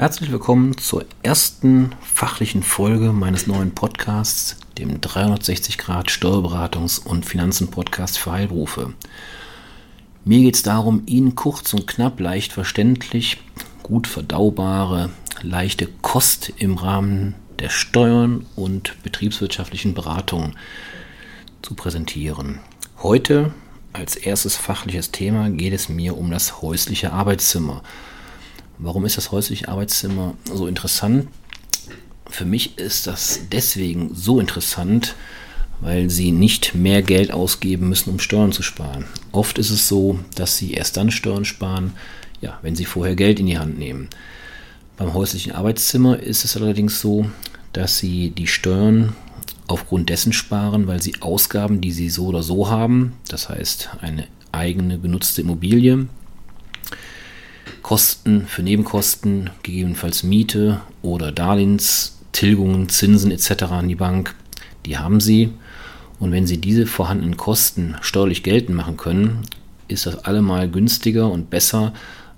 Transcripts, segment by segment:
Herzlich willkommen zur ersten fachlichen Folge meines neuen Podcasts, dem 360 Grad Steuerberatungs- und Finanzen-Podcast für Heilberufe. Mir geht es darum, Ihnen kurz und knapp, leicht verständlich, gut verdaubare, leichte Kost im Rahmen der Steuern und betriebswirtschaftlichen Beratung zu präsentieren. Heute als erstes fachliches Thema geht es mir um das häusliche Arbeitszimmer. Warum ist das häusliche Arbeitszimmer so interessant? Für mich ist das deswegen so interessant, weil sie nicht mehr Geld ausgeben müssen, um Steuern zu sparen. Oft ist es so, dass sie erst dann Steuern sparen, ja, wenn sie vorher Geld in die Hand nehmen. Beim häuslichen Arbeitszimmer ist es allerdings so, dass sie die Steuern aufgrund dessen sparen, weil sie Ausgaben, die sie so oder so haben, das heißt eine eigene benutzte Immobilie, Kosten für Nebenkosten, gegebenenfalls Miete oder Darlehenstilgungen, Zinsen etc. an die Bank, die haben sie. Und wenn sie diese vorhandenen Kosten steuerlich geltend machen können, ist das allemal günstiger und besser,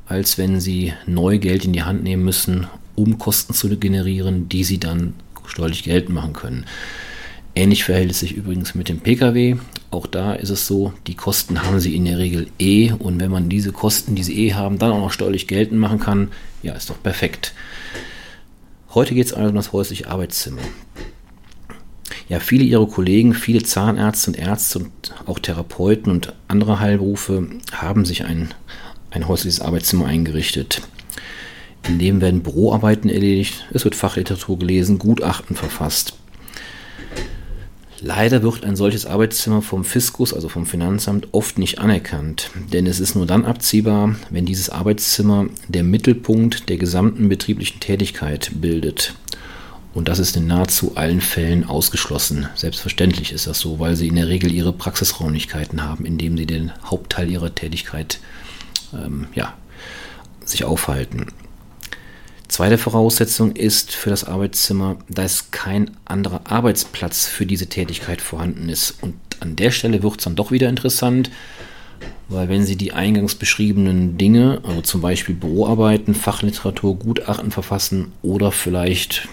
als wenn sie neu Geld in die Hand nehmen müssen, um Kosten zu generieren, die sie dann steuerlich geltend machen können. Ähnlich verhält es sich übrigens mit dem Pkw. Auch da ist es so, die Kosten haben sie in der Regel eh und wenn man diese Kosten, die sie eh haben, dann auch noch steuerlich geltend machen kann, ja, ist doch perfekt. Heute geht es also um das häusliche Arbeitszimmer. Ja, viele ihrer Kollegen, viele Zahnärzte und Ärzte und auch Therapeuten und andere Heilberufe haben sich ein, ein häusliches Arbeitszimmer eingerichtet. In dem werden Büroarbeiten erledigt, es wird Fachliteratur gelesen, Gutachten verfasst. Leider wird ein solches Arbeitszimmer vom Fiskus, also vom Finanzamt, oft nicht anerkannt, denn es ist nur dann abziehbar, wenn dieses Arbeitszimmer der Mittelpunkt der gesamten betrieblichen Tätigkeit bildet. Und das ist in nahezu allen Fällen ausgeschlossen. Selbstverständlich ist das so, weil sie in der Regel ihre Praxisräumlichkeiten haben, in denen sie den Hauptteil ihrer Tätigkeit ähm, ja, sich aufhalten. Zweite Voraussetzung ist für das Arbeitszimmer, dass kein anderer Arbeitsplatz für diese Tätigkeit vorhanden ist. Und an der Stelle wird es dann doch wieder interessant, weil wenn Sie die eingangs beschriebenen Dinge, also zum Beispiel Büroarbeiten, Fachliteratur, Gutachten verfassen oder vielleicht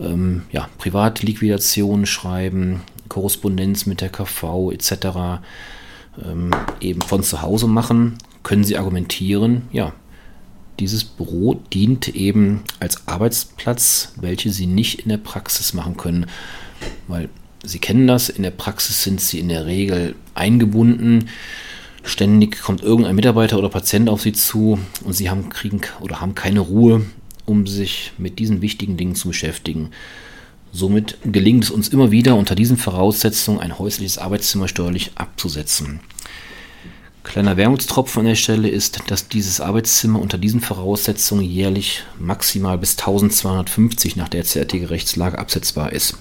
ähm, ja, Privatliquidation schreiben, Korrespondenz mit der KV etc. Ähm, eben von zu Hause machen, können Sie argumentieren, ja, dieses Büro dient eben als Arbeitsplatz, welche Sie nicht in der Praxis machen können, weil Sie kennen das, in der Praxis sind Sie in der Regel eingebunden. Ständig kommt irgendein Mitarbeiter oder Patient auf Sie zu und Sie haben, kriegen oder haben keine Ruhe, um sich mit diesen wichtigen Dingen zu beschäftigen. Somit gelingt es uns immer wieder unter diesen Voraussetzungen ein häusliches Arbeitszimmer steuerlich abzusetzen. Kleiner Wermutstropfen an der Stelle ist, dass dieses Arbeitszimmer unter diesen Voraussetzungen jährlich maximal bis 1250 nach der CRT Rechtslage absetzbar ist.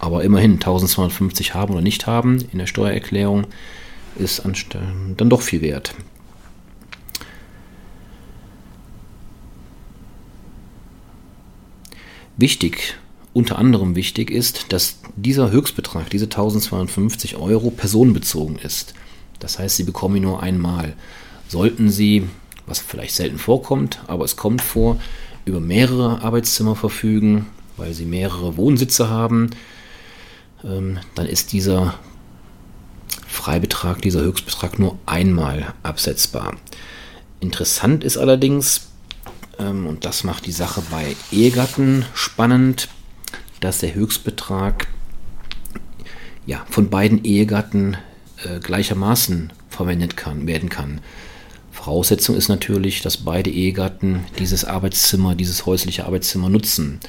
Aber immerhin 1250 haben oder nicht haben in der Steuererklärung ist dann doch viel wert. Wichtig, unter anderem wichtig ist, dass dieser Höchstbetrag, diese 1250 Euro, personenbezogen ist. Das heißt, Sie bekommen ihn nur einmal. Sollten Sie, was vielleicht selten vorkommt, aber es kommt vor, über mehrere Arbeitszimmer verfügen, weil Sie mehrere Wohnsitze haben, ähm, dann ist dieser Freibetrag, dieser Höchstbetrag nur einmal absetzbar. Interessant ist allerdings, ähm, und das macht die Sache bei Ehegatten spannend, dass der Höchstbetrag ja, von beiden Ehegatten gleichermaßen verwendet kann, werden kann. Voraussetzung ist natürlich, dass beide Ehegatten dieses Arbeitszimmer, dieses häusliche Arbeitszimmer nutzen.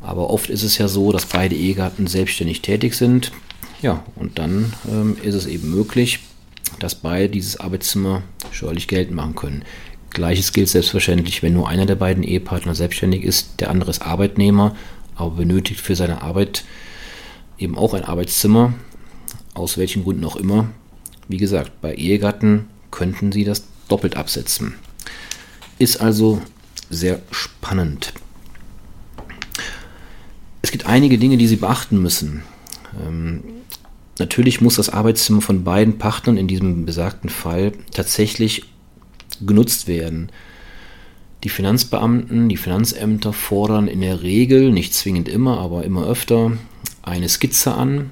Aber oft ist es ja so, dass beide Ehegatten selbstständig tätig sind. Ja, und dann ähm, ist es eben möglich, dass beide dieses Arbeitszimmer steuerlich geltend machen können. Gleiches gilt selbstverständlich, wenn nur einer der beiden Ehepartner selbstständig ist, der andere ist Arbeitnehmer, aber benötigt für seine Arbeit eben auch ein Arbeitszimmer, aus welchen Gründen auch immer. Wie gesagt, bei Ehegatten könnten sie das doppelt absetzen. Ist also sehr spannend. Es gibt einige Dinge, die Sie beachten müssen. Ähm, natürlich muss das Arbeitszimmer von beiden Partnern in diesem besagten Fall tatsächlich genutzt werden. Die Finanzbeamten, die Finanzämter fordern in der Regel, nicht zwingend immer, aber immer öfter, eine Skizze an.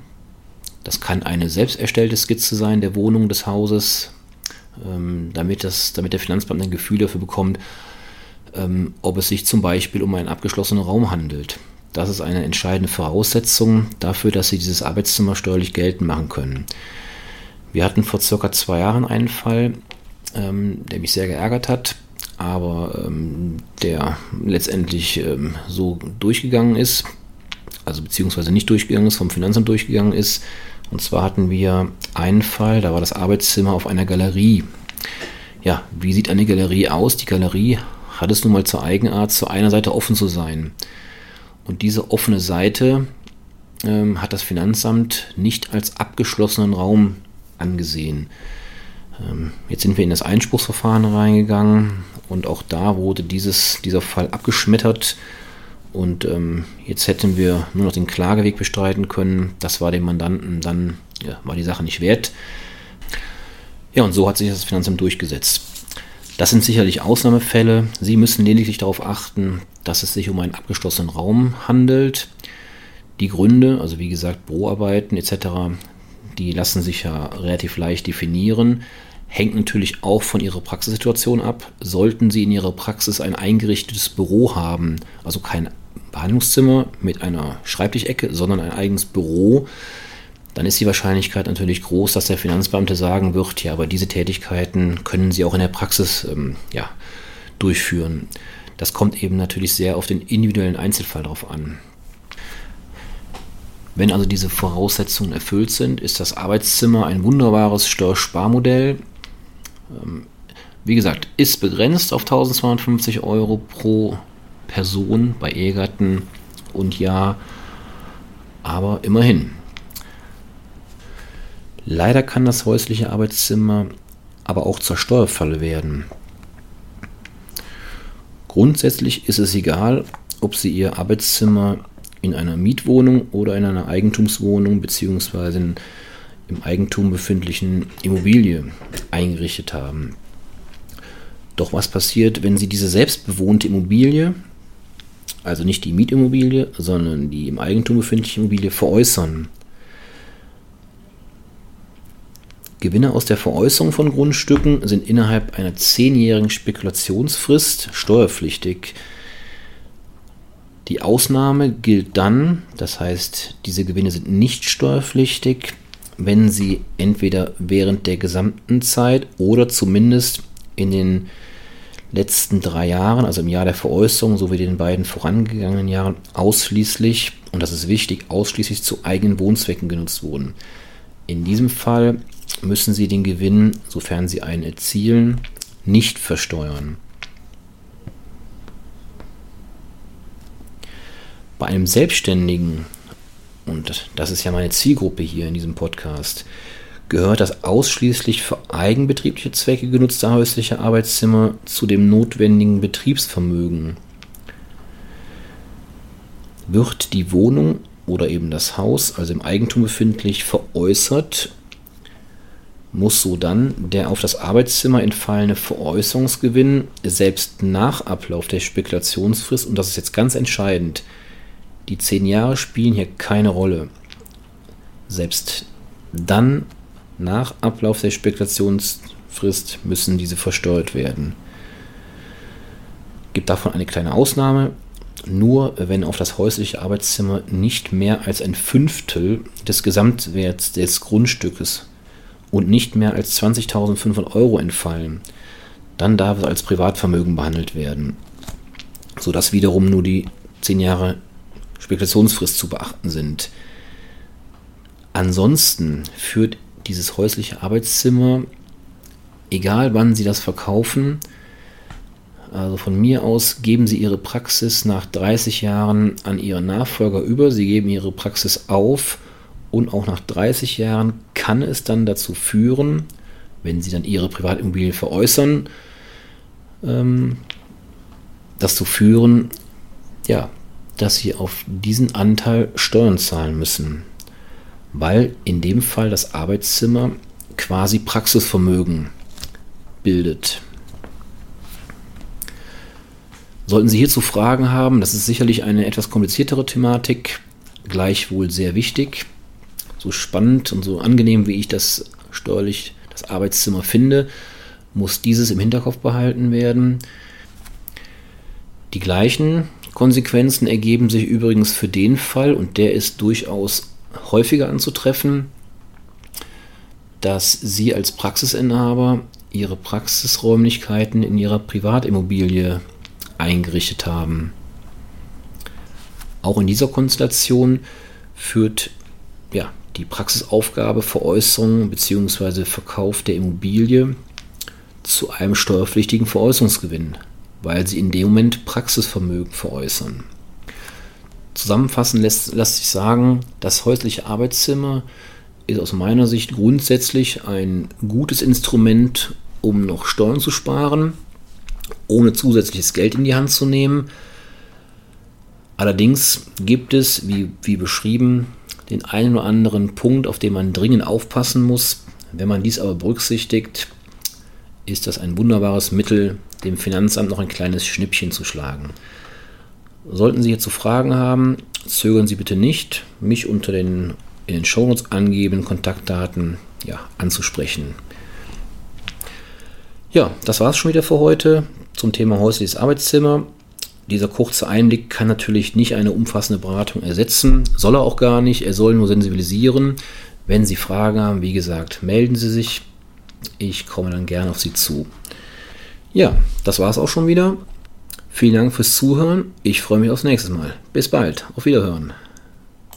Das kann eine selbst erstellte Skizze sein der Wohnung des Hauses, ähm, damit, das, damit der Finanzbeamte ein Gefühl dafür bekommt, ähm, ob es sich zum Beispiel um einen abgeschlossenen Raum handelt. Das ist eine entscheidende Voraussetzung dafür, dass Sie dieses Arbeitszimmer steuerlich geltend machen können. Wir hatten vor circa zwei Jahren einen Fall, ähm, der mich sehr geärgert hat aber der letztendlich so durchgegangen ist, also beziehungsweise nicht durchgegangen ist, vom Finanzamt durchgegangen ist. Und zwar hatten wir einen Fall, da war das Arbeitszimmer auf einer Galerie. Ja, wie sieht eine Galerie aus? Die Galerie hat es nun mal zur Eigenart, zu einer Seite offen zu sein. Und diese offene Seite ähm, hat das Finanzamt nicht als abgeschlossenen Raum angesehen. Ähm, jetzt sind wir in das Einspruchsverfahren reingegangen und auch da wurde dieses, dieser Fall abgeschmettert. Und ähm, jetzt hätten wir nur noch den Klageweg bestreiten können. Das war dem Mandanten dann, ja, war die Sache nicht wert. Ja, und so hat sich das Finanzamt durchgesetzt. Das sind sicherlich Ausnahmefälle. Sie müssen lediglich darauf achten, dass es sich um einen abgeschlossenen Raum handelt. Die Gründe, also wie gesagt, Büroarbeiten etc., die lassen sich ja relativ leicht definieren hängt natürlich auch von ihrer Praxissituation ab. Sollten Sie in Ihrer Praxis ein eingerichtetes Büro haben, also kein Behandlungszimmer mit einer Schreibtischecke, sondern ein eigenes Büro, dann ist die Wahrscheinlichkeit natürlich groß, dass der Finanzbeamte sagen wird, ja, aber diese Tätigkeiten können Sie auch in der Praxis ähm, ja, durchführen. Das kommt eben natürlich sehr auf den individuellen Einzelfall drauf an. Wenn also diese Voraussetzungen erfüllt sind, ist das Arbeitszimmer ein wunderbares Steuersparmodell, wie gesagt, ist begrenzt auf 1250 Euro pro Person bei Ehegatten und Jahr, aber immerhin. Leider kann das häusliche Arbeitszimmer aber auch zur Steuerfalle werden. Grundsätzlich ist es egal, ob Sie Ihr Arbeitszimmer in einer Mietwohnung oder in einer Eigentumswohnung bzw im Eigentum befindlichen Immobilie eingerichtet haben. Doch was passiert, wenn Sie diese selbstbewohnte Immobilie, also nicht die Mietimmobilie, sondern die im Eigentum befindliche Immobilie veräußern? Gewinne aus der Veräußerung von Grundstücken sind innerhalb einer zehnjährigen Spekulationsfrist steuerpflichtig. Die Ausnahme gilt dann, das heißt, diese Gewinne sind nicht steuerpflichtig, wenn sie entweder während der gesamten Zeit oder zumindest in den letzten drei Jahren, also im Jahr der Veräußerung sowie den beiden vorangegangenen Jahren, ausschließlich, und das ist wichtig, ausschließlich zu eigenen Wohnzwecken genutzt wurden. In diesem Fall müssen Sie den Gewinn, sofern Sie einen erzielen, nicht versteuern. Bei einem Selbstständigen und das ist ja meine Zielgruppe hier in diesem Podcast, gehört das ausschließlich für eigenbetriebliche Zwecke genutzte häusliche Arbeitszimmer zu dem notwendigen Betriebsvermögen. Wird die Wohnung oder eben das Haus, also im Eigentum befindlich, veräußert, muss so dann der auf das Arbeitszimmer entfallene Veräußerungsgewinn selbst nach Ablauf der Spekulationsfrist, und das ist jetzt ganz entscheidend, die zehn Jahre spielen hier keine Rolle. Selbst dann, nach Ablauf der Spekulationsfrist, müssen diese versteuert werden. Gibt davon eine kleine Ausnahme. Nur wenn auf das häusliche Arbeitszimmer nicht mehr als ein Fünftel des Gesamtwerts des Grundstückes und nicht mehr als 20.500 Euro entfallen, dann darf es als Privatvermögen behandelt werden, sodass wiederum nur die 10 Jahre Spekulationsfrist zu beachten sind. Ansonsten führt dieses häusliche Arbeitszimmer, egal wann Sie das verkaufen, also von mir aus geben Sie Ihre Praxis nach 30 Jahren an Ihren Nachfolger über, Sie geben Ihre Praxis auf und auch nach 30 Jahren kann es dann dazu führen, wenn Sie dann Ihre Privatimmobilie veräußern, ähm, dazu führen, ja, dass sie auf diesen Anteil Steuern zahlen müssen, weil in dem Fall das Arbeitszimmer quasi Praxisvermögen bildet. Sollten Sie hierzu Fragen haben, das ist sicherlich eine etwas kompliziertere Thematik, gleichwohl sehr wichtig. So spannend und so angenehm, wie ich das steuerlich, das Arbeitszimmer finde, muss dieses im Hinterkopf behalten werden. Die gleichen Konsequenzen ergeben sich übrigens für den Fall, und der ist durchaus häufiger anzutreffen, dass Sie als Praxisinhaber Ihre Praxisräumlichkeiten in Ihrer Privatimmobilie eingerichtet haben. Auch in dieser Konstellation führt ja, die Praxisaufgabe Veräußerung bzw. Verkauf der Immobilie zu einem steuerpflichtigen Veräußerungsgewinn, weil sie in dem Moment Praxisvermögen veräußern. Zusammenfassend lässt, lässt sich sagen, das häusliche Arbeitszimmer ist aus meiner Sicht grundsätzlich ein gutes Instrument, um noch Steuern zu sparen, ohne zusätzliches Geld in die Hand zu nehmen. Allerdings gibt es, wie, wie beschrieben, den einen oder anderen Punkt, auf den man dringend aufpassen muss. Wenn man dies aber berücksichtigt, ist das ein wunderbares Mittel, dem Finanzamt noch ein kleines Schnippchen zu schlagen. Sollten Sie hierzu Fragen haben, zögern Sie bitte nicht, mich unter den in den Shownotes angeben, Kontaktdaten ja, anzusprechen. Ja, das war es schon wieder für heute zum Thema häusliches Arbeitszimmer. Dieser kurze Einblick kann natürlich nicht eine umfassende Beratung ersetzen, soll er auch gar nicht, er soll nur sensibilisieren. Wenn Sie Fragen haben, wie gesagt, melden Sie sich. Ich komme dann gerne auf Sie zu. Ja, das war es auch schon wieder. Vielen Dank fürs Zuhören. Ich freue mich aufs nächste Mal. Bis bald. Auf Wiederhören.